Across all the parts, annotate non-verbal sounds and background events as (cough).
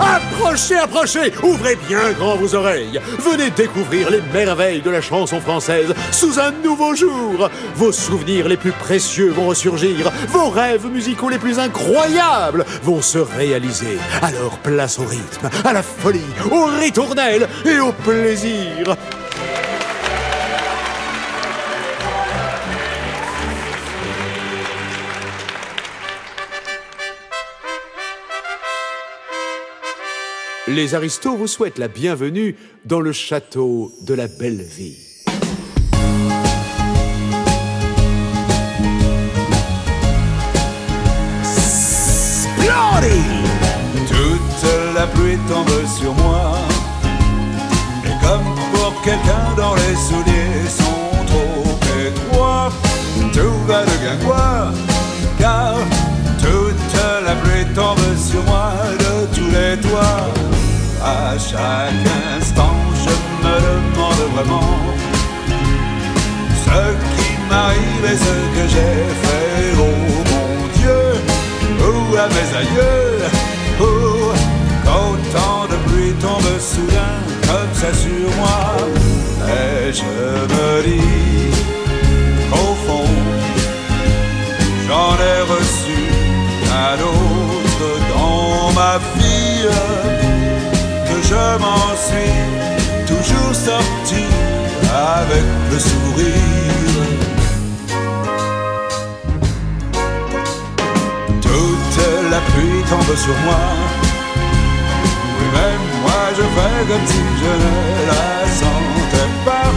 Approchez, approchez. Ouvrez bien grand vos oreilles. Venez découvrir les merveilles de la chanson française sous un nouveau jour. Vos souvenirs les plus précieux vont ressurgir, vos rêves musicaux les plus incroyables vont se réaliser. Alors place au rythme, à la folie, au ritournelle et au plaisir Les aristos vous souhaitent la bienvenue dans le château de la belle vie. Toute la pluie tombe sur moi. Et comme pour quelqu'un dont les souliers sont trop étroits, tout va de guingois. Car toute la pluie tombe À chaque instant, je me demande vraiment ce qui m'arrive et ce que j'ai fait. Oh mon Dieu, ou à mes aïeux, oh, qu'autant de pluie tombe soudain comme ça sur moi. Et je me dis je m'en suis toujours sorti avec le sourire. Toute la pluie tombe sur moi. Oui, même moi je fais comme si je ne la sentais pas.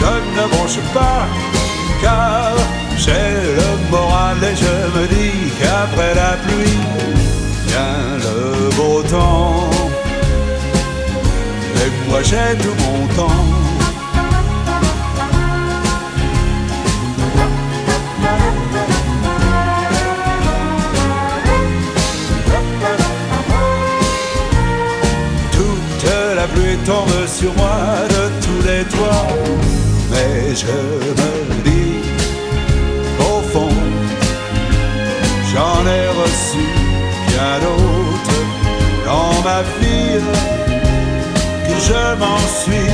Je ne bronche pas, car j'ai le moral et je me dis qu'après la pluie vient le beau temps. Et moi j'ai tout mon temps. Toute la pluie tombe sur moi de tous les toits. Mais je me dis au fond, j'en ai reçu bien d'autres dans ma vie je m'en suis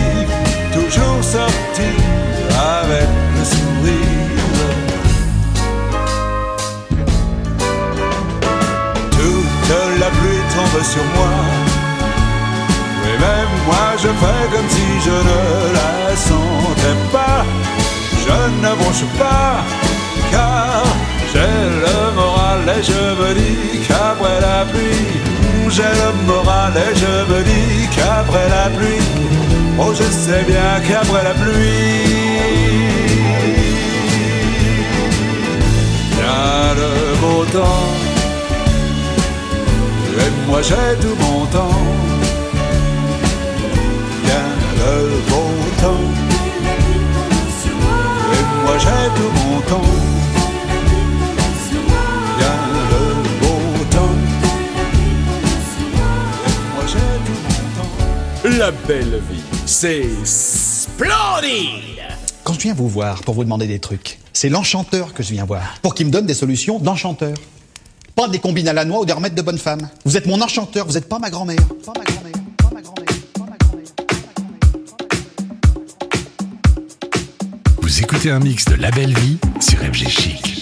toujours sorti avec le sourire. Toute la pluie tombe sur moi. Oui, même moi je fais comme si je ne la sentais pas. Je ne bronche pas, car j'ai le moral et je me dis qu'après la pluie, j'ai le moral et je me dis qu'après la pluie, oh je sais bien qu'après la pluie, vient le beau temps. Et moi j'ai tout mon temps. Vient le beau temps. Et moi j'ai tout mon temps. La belle vie, c'est splendide Quand je viens vous voir pour vous demander des trucs, c'est l'enchanteur que je viens voir, pour qu'il me donne des solutions d'enchanteur. Pas des combines à la noix ou des remèdes de bonne femme. Vous êtes mon enchanteur, vous n'êtes pas ma grand-mère. Pas ma grand-mère, pas ma grand-mère, pas ma grand-mère, pas ma grand-mère. Vous écoutez un mix de La Belle Vie sur FG Chic.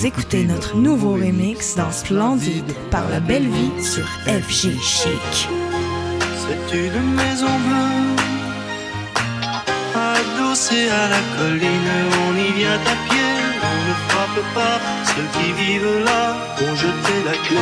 Vous écoutez notre nouveau remix dans Splendide par la belle vie sur FG Chic. C'est une maison bleue, adossée à la colline. On y vient à pied, on ne frappe pas. Ceux qui vivent là ont jeté la clé.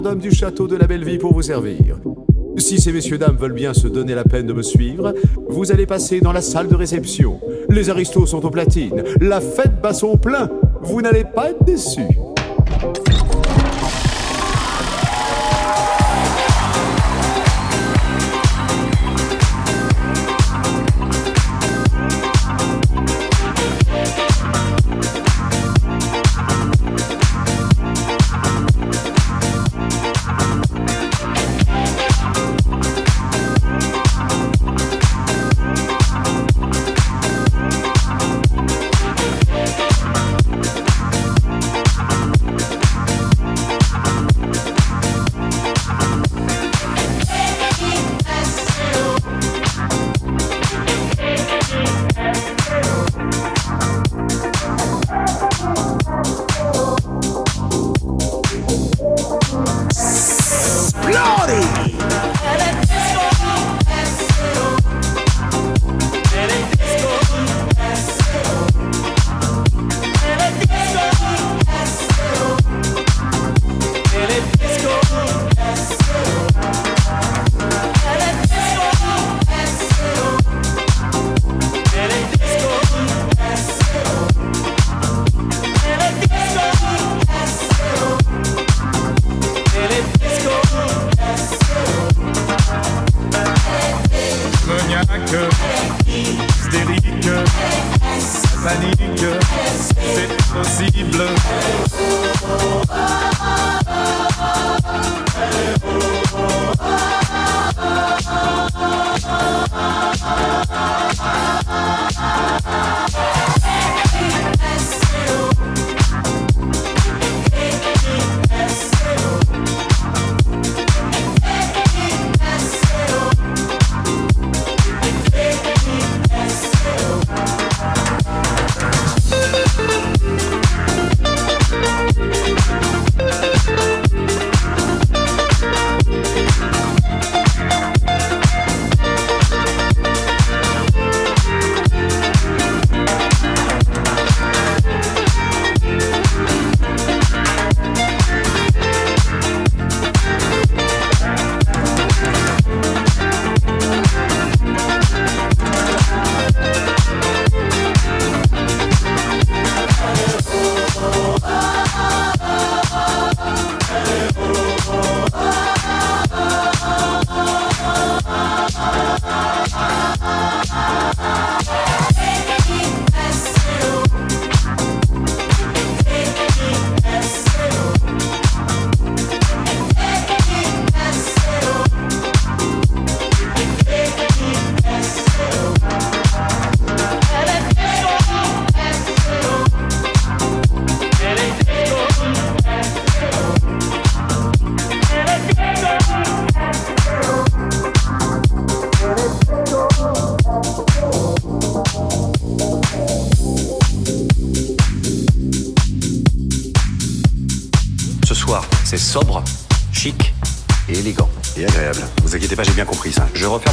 Majordome du château de la Belleville pour vous servir. Si ces messieurs dames veulent bien se donner la peine de me suivre, vous allez passer dans la salle de réception. Les aristos sont aux platines, la fête bat son plein. Vous n'allez pas être déçus.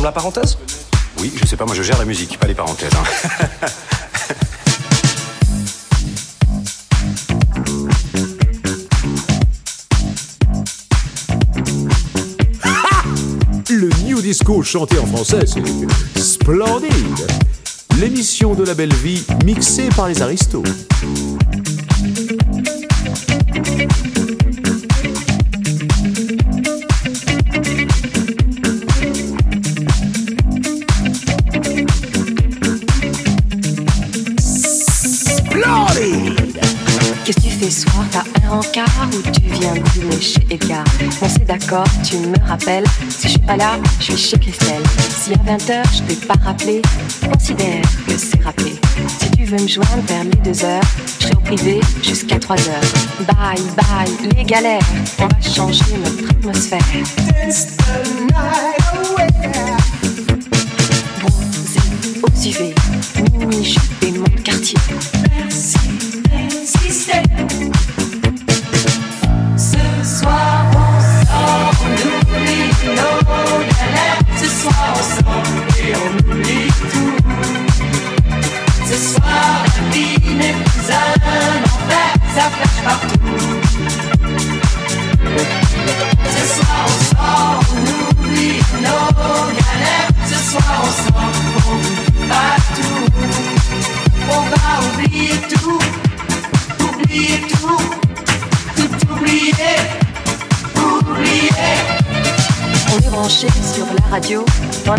la parenthèse? Oui, je sais pas, moi je gère la musique, pas les parenthèses. Hein. (laughs) Le New Disco chanté en français, c'est splendide L'émission de la belle vie mixée par les aristos. Rencard ou tu viens dîner chez Edgar On s'est d'accord, tu me rappelles. Si je suis pas là, je suis chez Christelle. Si à 20h je t'ai pas rappelé, considère que c'est rappelé. Si tu veux me joindre vers les 2h, je serai au privé jusqu'à 3h. Bye bye, les galères, on va changer notre atmosphère.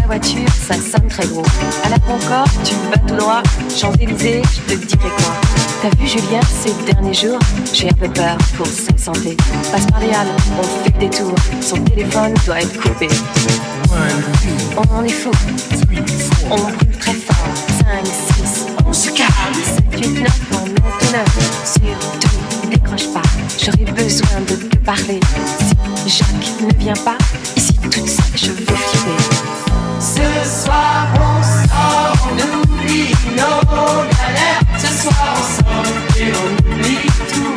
La voiture ça sonne très gros. À la Concorde, tu vas tout droit, Champs-Élysées, je te dirai quoi. T'as vu Julien ces derniers jours J'ai un peu peur pour sa santé. Passe par les halles, on fait des tours, son téléphone doit être coupé. On est fou, on brûle très fort. 5, 6, on se calme. 7, 8, 9, on monte 9. Surtout, décroche pas, j'aurai besoin de te parler. Si Jacques ne vient pas, ici toute seule, je vais flipper. Ce soir, on sort, on oublie nos galères. Ce soir, on sort et on oublie tout.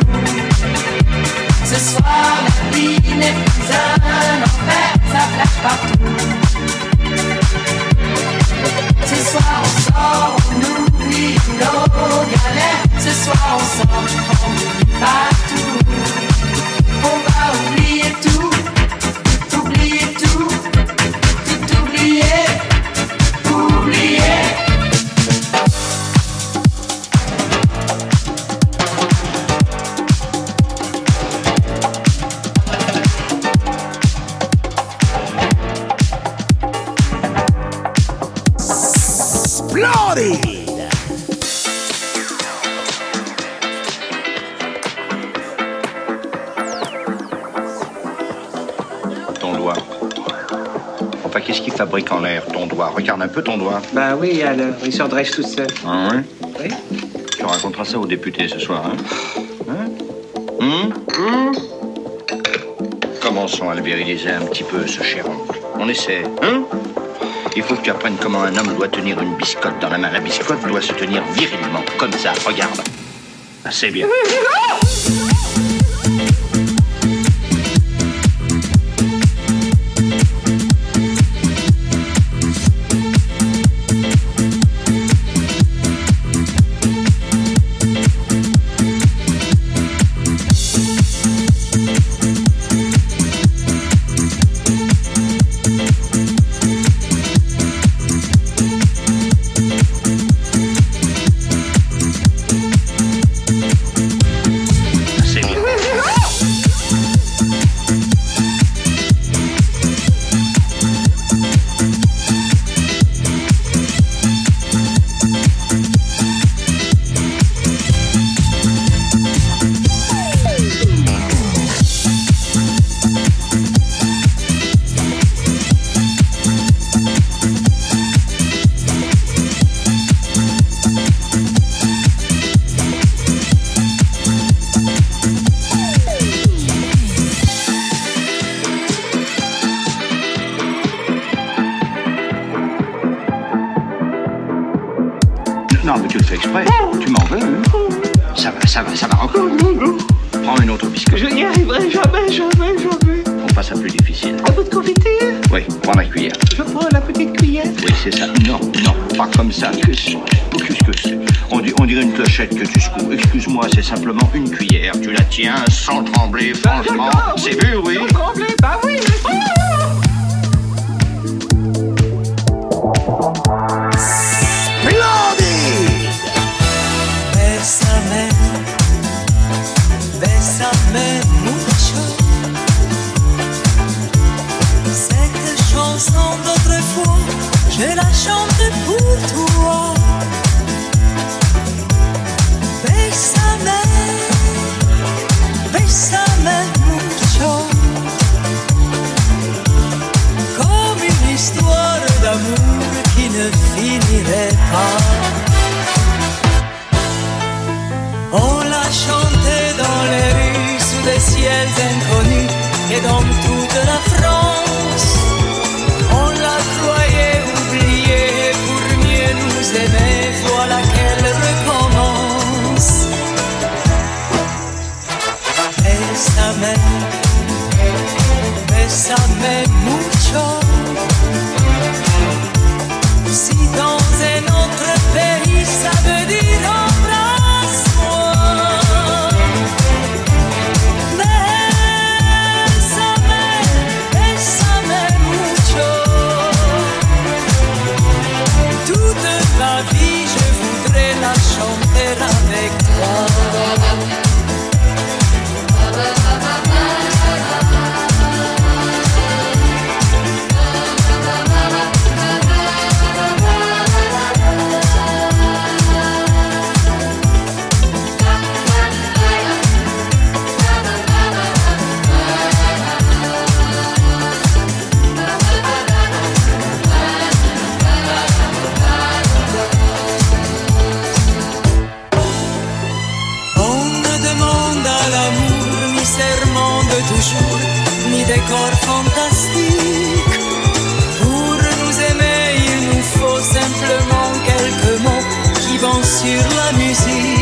Ce soir, la vie n'est plus un enfer, ça flash partout. Ce soir on sort, on oublie nos galères. Ce soir on sort, on oublie pas un peu ton doigt. Bah oui, alors, il se redresse tout seul. Ah ouais Oui. Tu raconteras ça aux députés ce soir, hein Hein Hum Hum, Commençons à le viriliser un petit peu, ce cher oncle. On essaie, hein Il faut que tu apprennes comment un homme doit tenir une biscotte dans la main. La biscotte doit se tenir virilement, comme ça, regarde. Ah, c'est bien. (laughs) Usually sur la musique.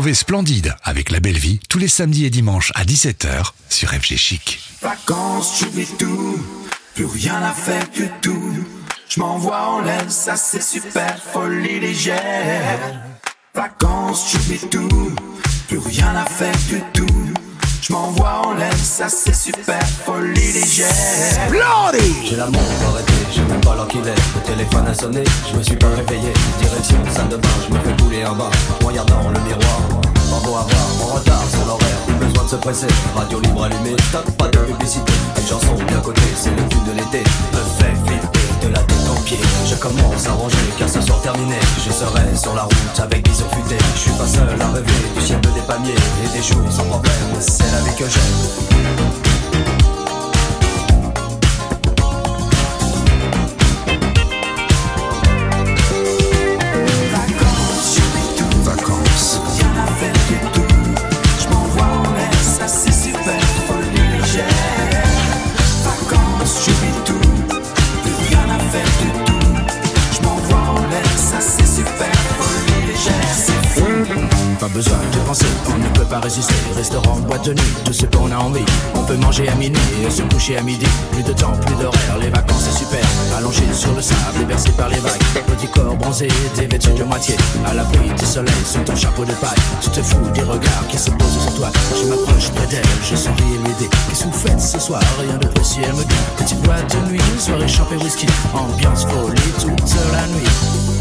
Splendide avec la belle vie tous les samedis et dimanches à 17h sur FG Chic. Je m'envoie en l'air, ça c'est super, folie légère. J'ai la montre arrêtée, je même pas l'heure qu'il est. Le téléphone a sonné, je me suis pas réveillé. Direction salle de bain, je me fais couler un bain Regardant le miroir, pas beau à voir. En retard sur l'horaire, besoin de se presser. Radio libre allumée, stop, pas de publicité. Les chansons bien cotées, c'est le but de l'été. Me fait Je commence à ranger car ce soir terminé. Je serai sur la route avec bison futé Je suis pas seul à rêver du ciel des palmiers Et des jours sans problème, c'est la soirée champée whisky. Ambiance folie toute la nuit.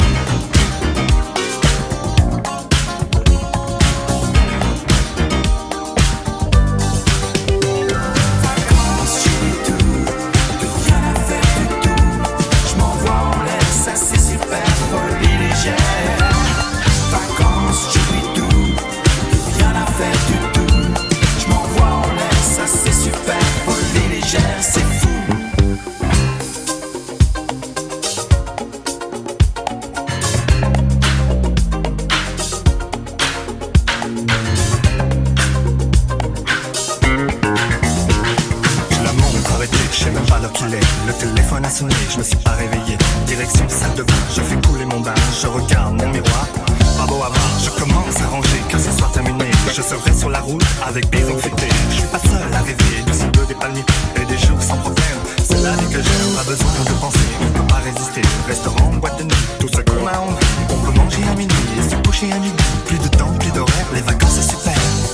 Tout ce qu'on a envie, on peut manger à minuit et se coucher à minuit. Plus de temps, plus d'horaire, les vacances c'est super.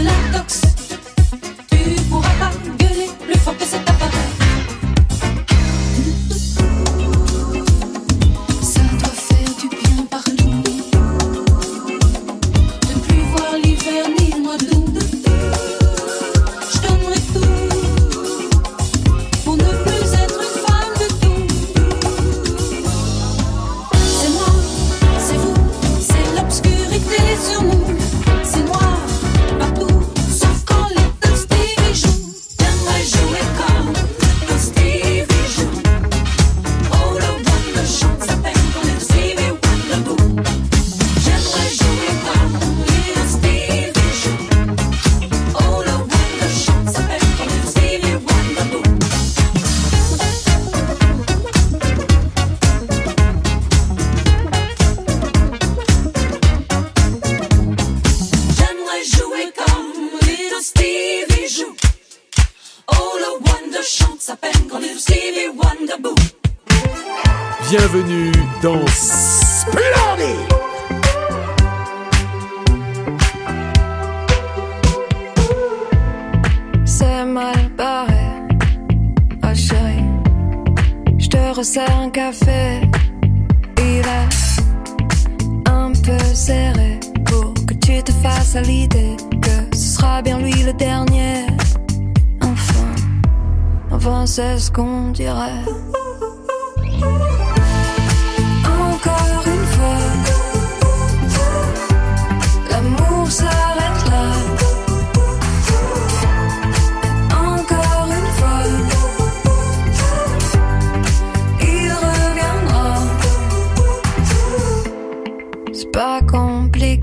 Sola tox.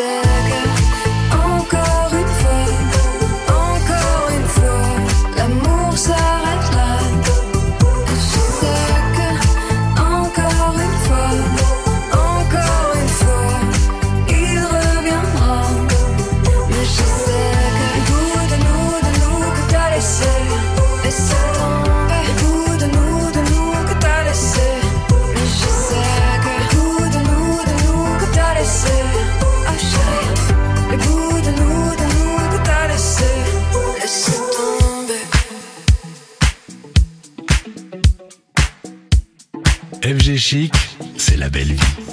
said C'est la belle vie.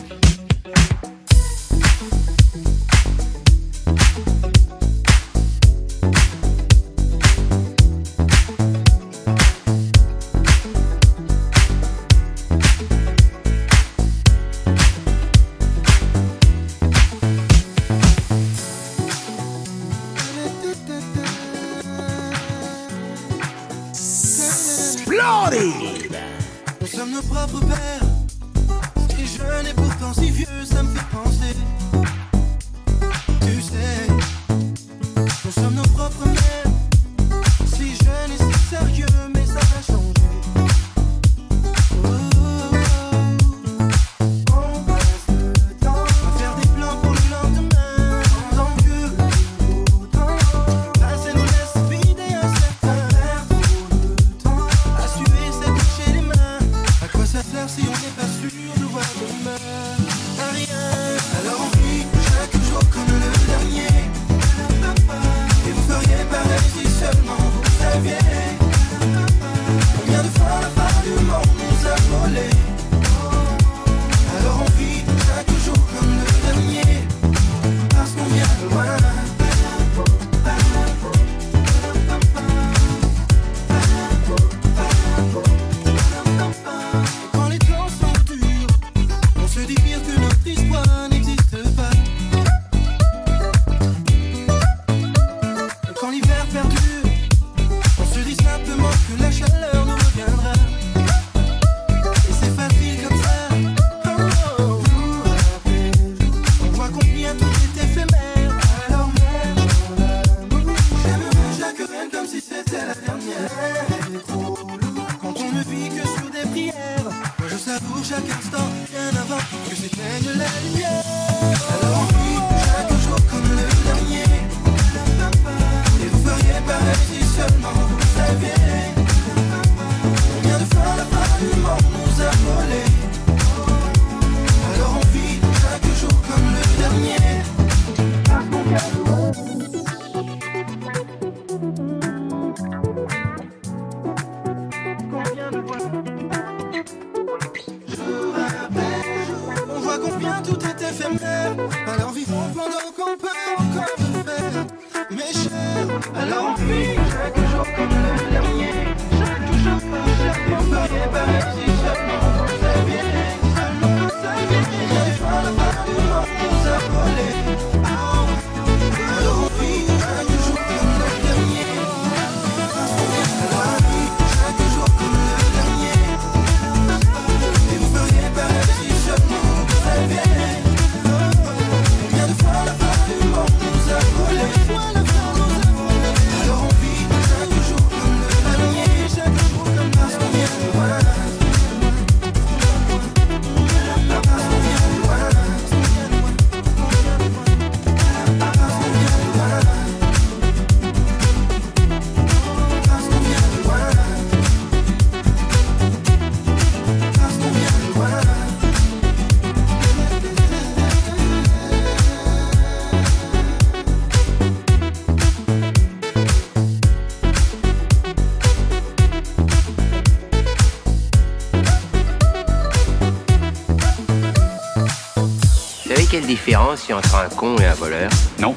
Différence entre un con et un voleur? Non.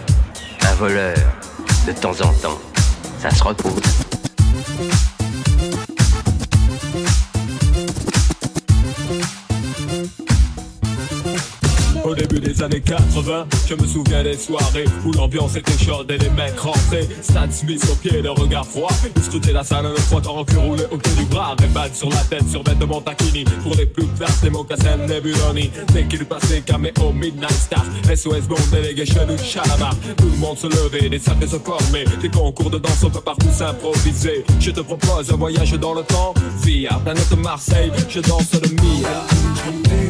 Un voleur, de temps en temps, ça se repose. Des années 80, je me souviens des soirées où l'ambiance était chaude et les mecs rentraient. Stan Smith au pied, le regard froid. Ils scrutaient la salle, le frottant en cul roulé autour du bras. Ray-Ban sur la tête, sur de Montakini. Pour les plus classes, les mocassins Nebuloni. Dès qu'il passait, caméo Midnight Star. SOS Bond, Delegation ou Chalamar. Tout le monde se levait, des salles se former. Des concours de danse, on peut partout s'improviser. Je te propose un voyage dans le temps. Via planète Marseille, je danse le Mia.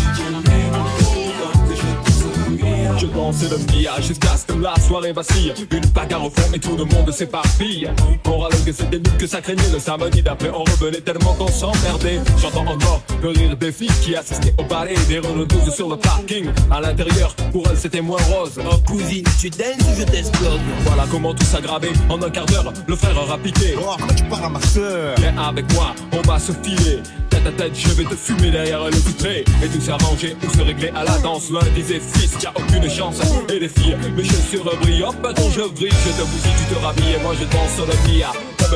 Je danse le Mia jusqu'à ce que la soirée vacille. Une bagarre au fond et tout le monde s'éparpille. On râle que c'était nul que ça craignait. Le samedi d'après, on revenait tellement qu'on s'emmerdait. J'entends encore le rire des filles qui assistaient au balai des Renault 12 sur le parking. À l'intérieur, pour elles, c'était moins rose. Oh cousine, tu danses ou je t'explose? Voilà comment tout s'aggravait. En un quart d'heure, le frère aura piqué. Oh, comment tu parles à ma soeur Viens avec moi, on va se filer. À tête, je vais te fumer derrière le vitré. Et tout s'arranger ou se régler à la danse. L'un disait fils, y a aucune chance. Et les filles, mes chaussures brillent. Hop, bâton, je brille. Je te bousille, tu te rhabilles. Et moi, je danse le Mia.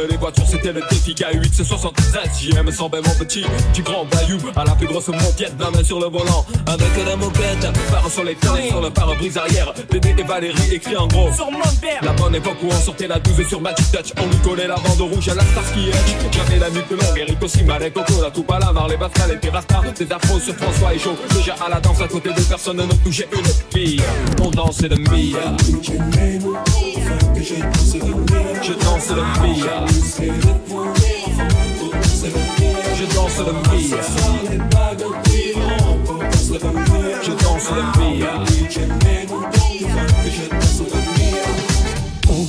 Les voitures, c'était le défi K8, c'est 73. JM semblait mon petit, du grand bayou. À la plus grosse montiette, la main sur le volant. Avec la moquette, phare sur les fenêtres, sur le pare-brise arrière. Dédé et Valérie écrit en gros. Sur mon père. La bonne époque où on sortait la 12 sur Magic Touch. On lui collait la bande rouge à la Starsky Hutch. J'avais la nuque longue, Eric aussi, Malek, Coco, la Toupa, la Marley, Pascal et Pirasta. Des afros sur François et Joe. Déjà à la danse, à côté de personne ne touchait une fille. On dansait le Mia. Je danse le Mia. Je danse le Mia. Je danse le Mia.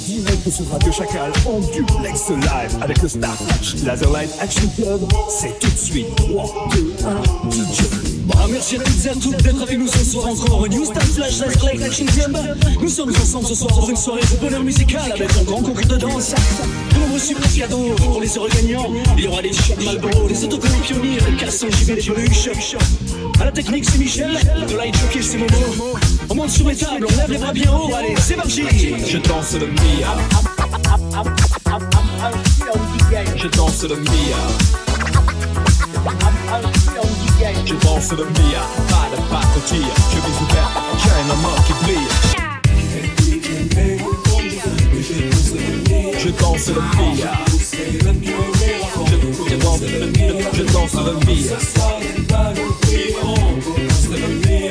Direct sur Radio Chacal, en duplex live avec le Star Touch Laserlight Action Club. C'est tout de suite 3, 2, 1, DJ. Ah, merci à toutes d'être avec nous ce soir encore. New Star Flash Action Club. Nous sommes ensemble ce soir pour une soirée de bonheur musical avec un grand concours de danse. De nombreux super cadeaux pour les heureux gagnants. Il y aura les shots Malboro, les autocollants pionniers, les cassons JB, les peluches. À la technique, c'est Michel. De light jockey, c'est Momo. On monte sur les tables, on lève les bras bien haut. Allez, c'est parti. Je danse le Mia. Je danse le Mia. Je danse le Mia. Pas de un amour qui brille. Je danse. Je, danse le Je danse le Mia.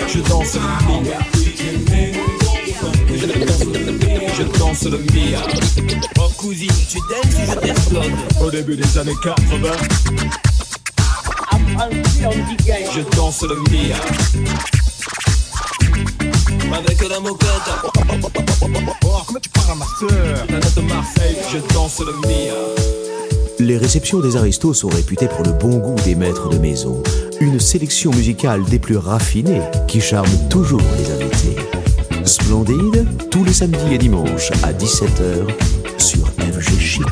Je danse. Je danse le Mia. Oh cousine, tu danses ou je Au début des années 80, je danse le Mia. Avec la moquette. Oh, comment tu parles à ma soeur de Marseille, je danse le Mia. Les réceptions des aristos sont réputées pour le bon goût des maîtres de maison. Une sélection musicale des plus raffinées qui charme toujours les invités. Splendide, tous les samedis et dimanches à 17h sur FG Chic.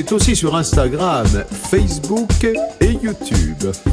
C'est aussi sur Instagram, Facebook et YouTube.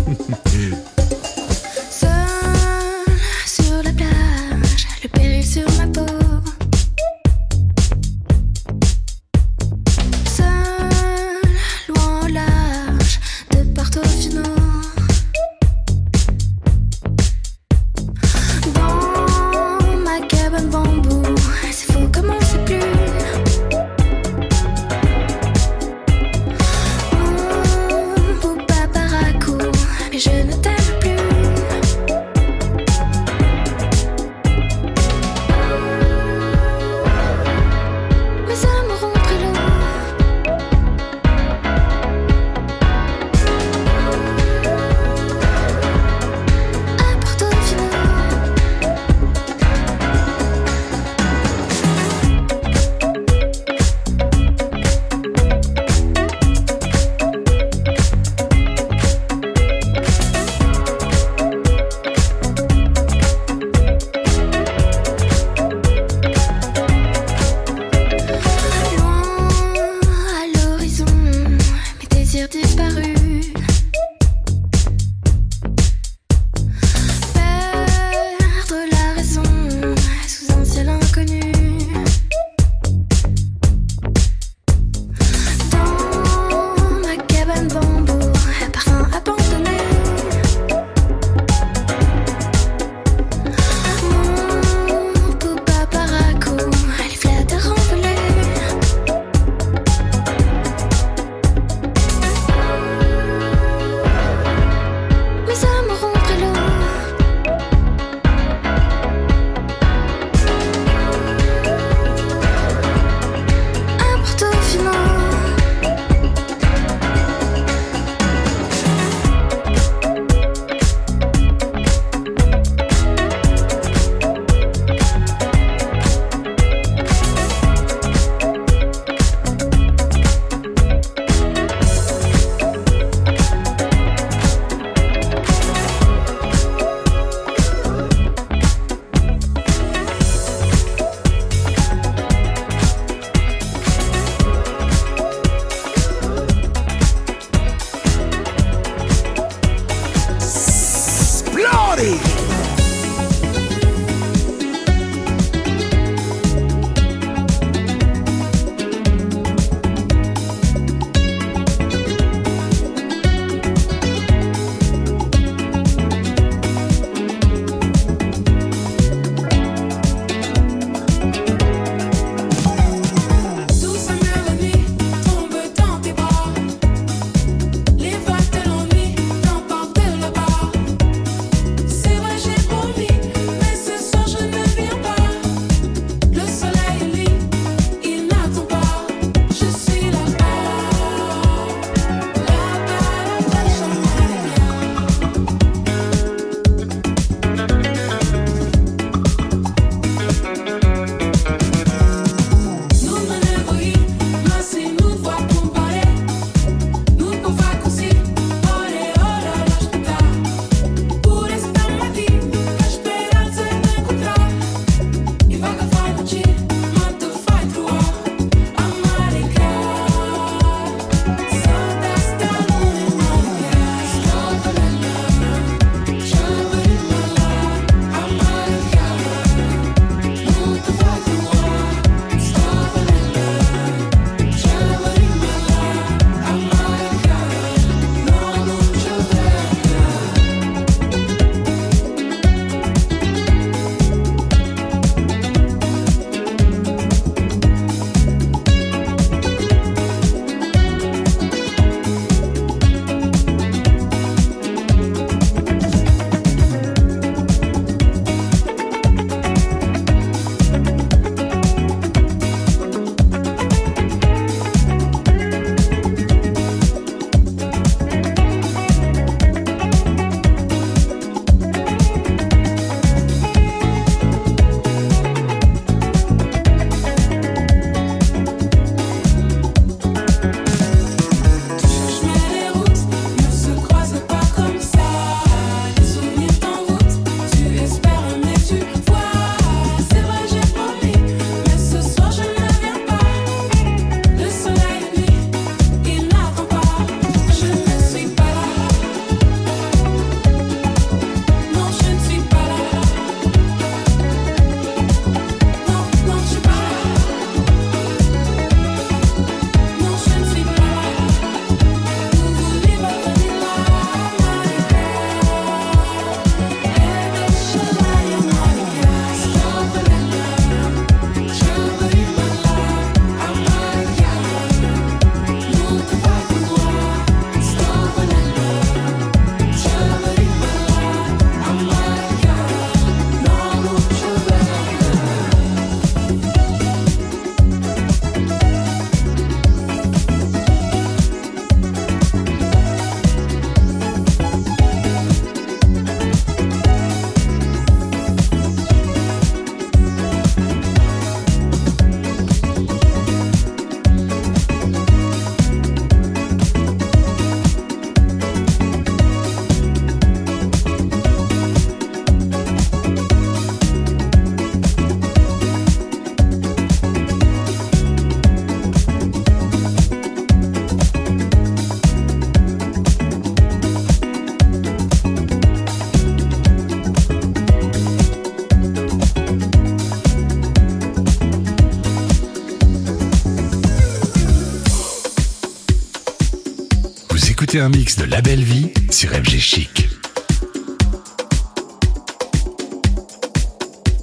Écoutez un mix de La Belle Vie sur FG Chic.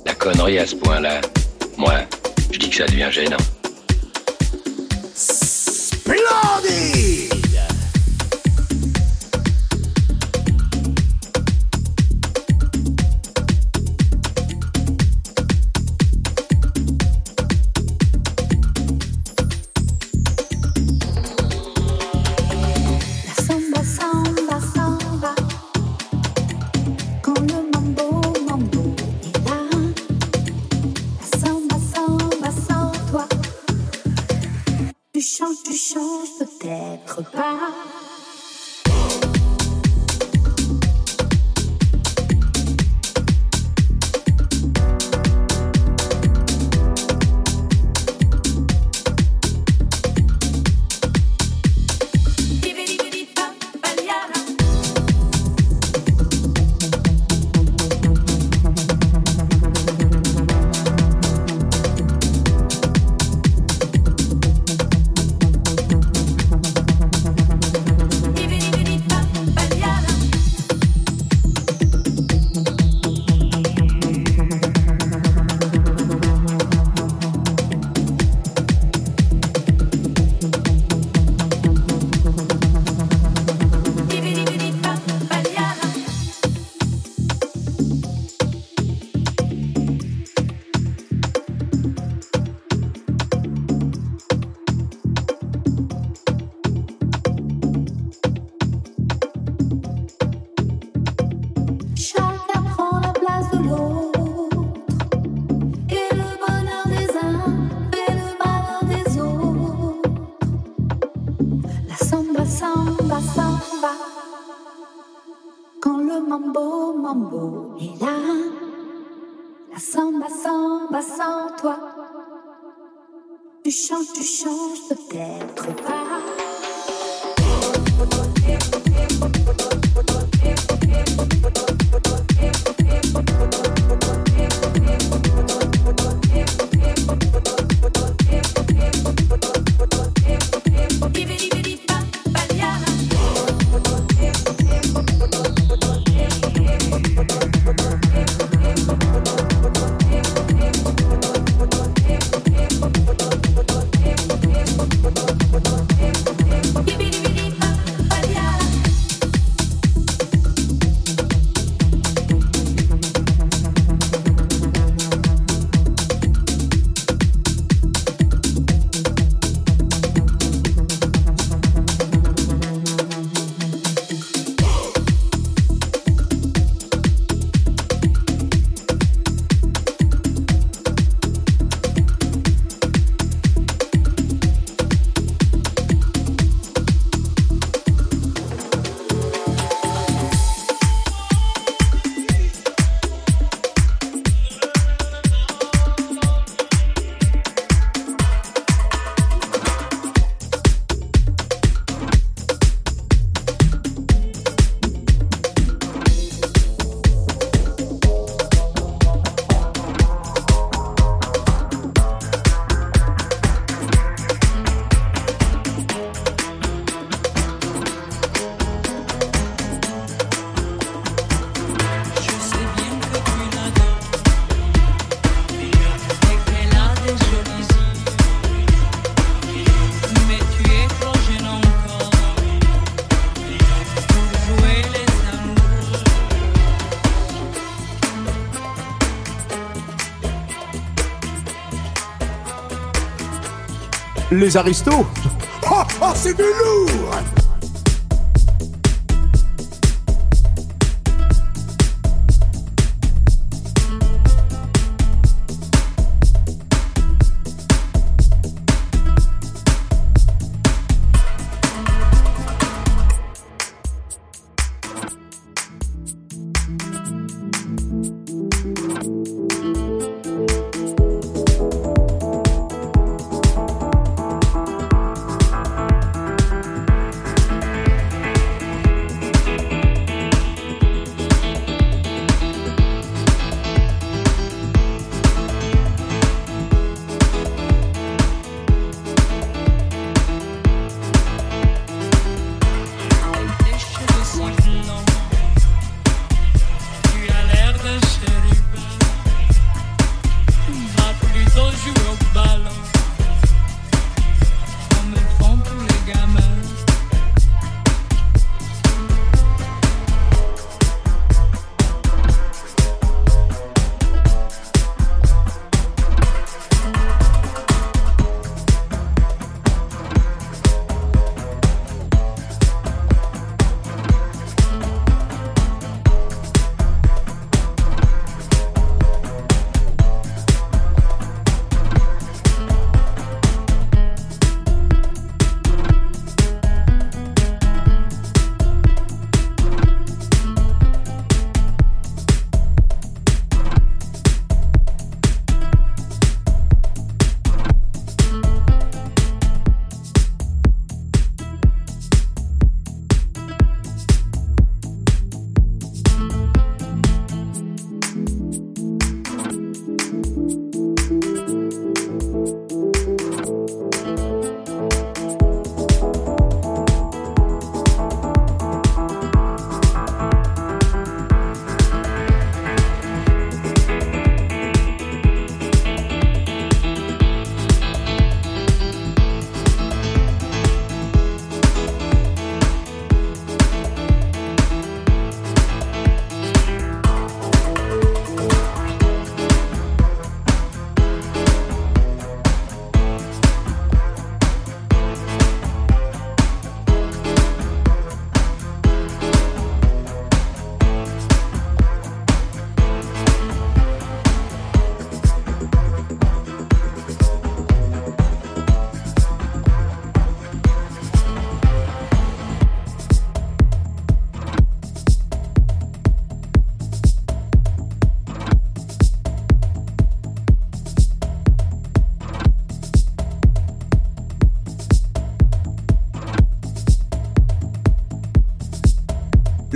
La connerie à ce point-là, moi, je dis que ça devient gênant. Samba, samba, sans toi. Tu changes, tu changes peut-être pas. Les aristos. Oh, oh c'est du lourd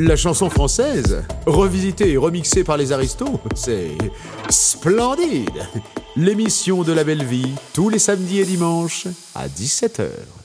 La chanson française, revisitée et remixée par les aristos, c'est splendide. L'émission de la belle vie, tous les samedis et dimanches à 17h.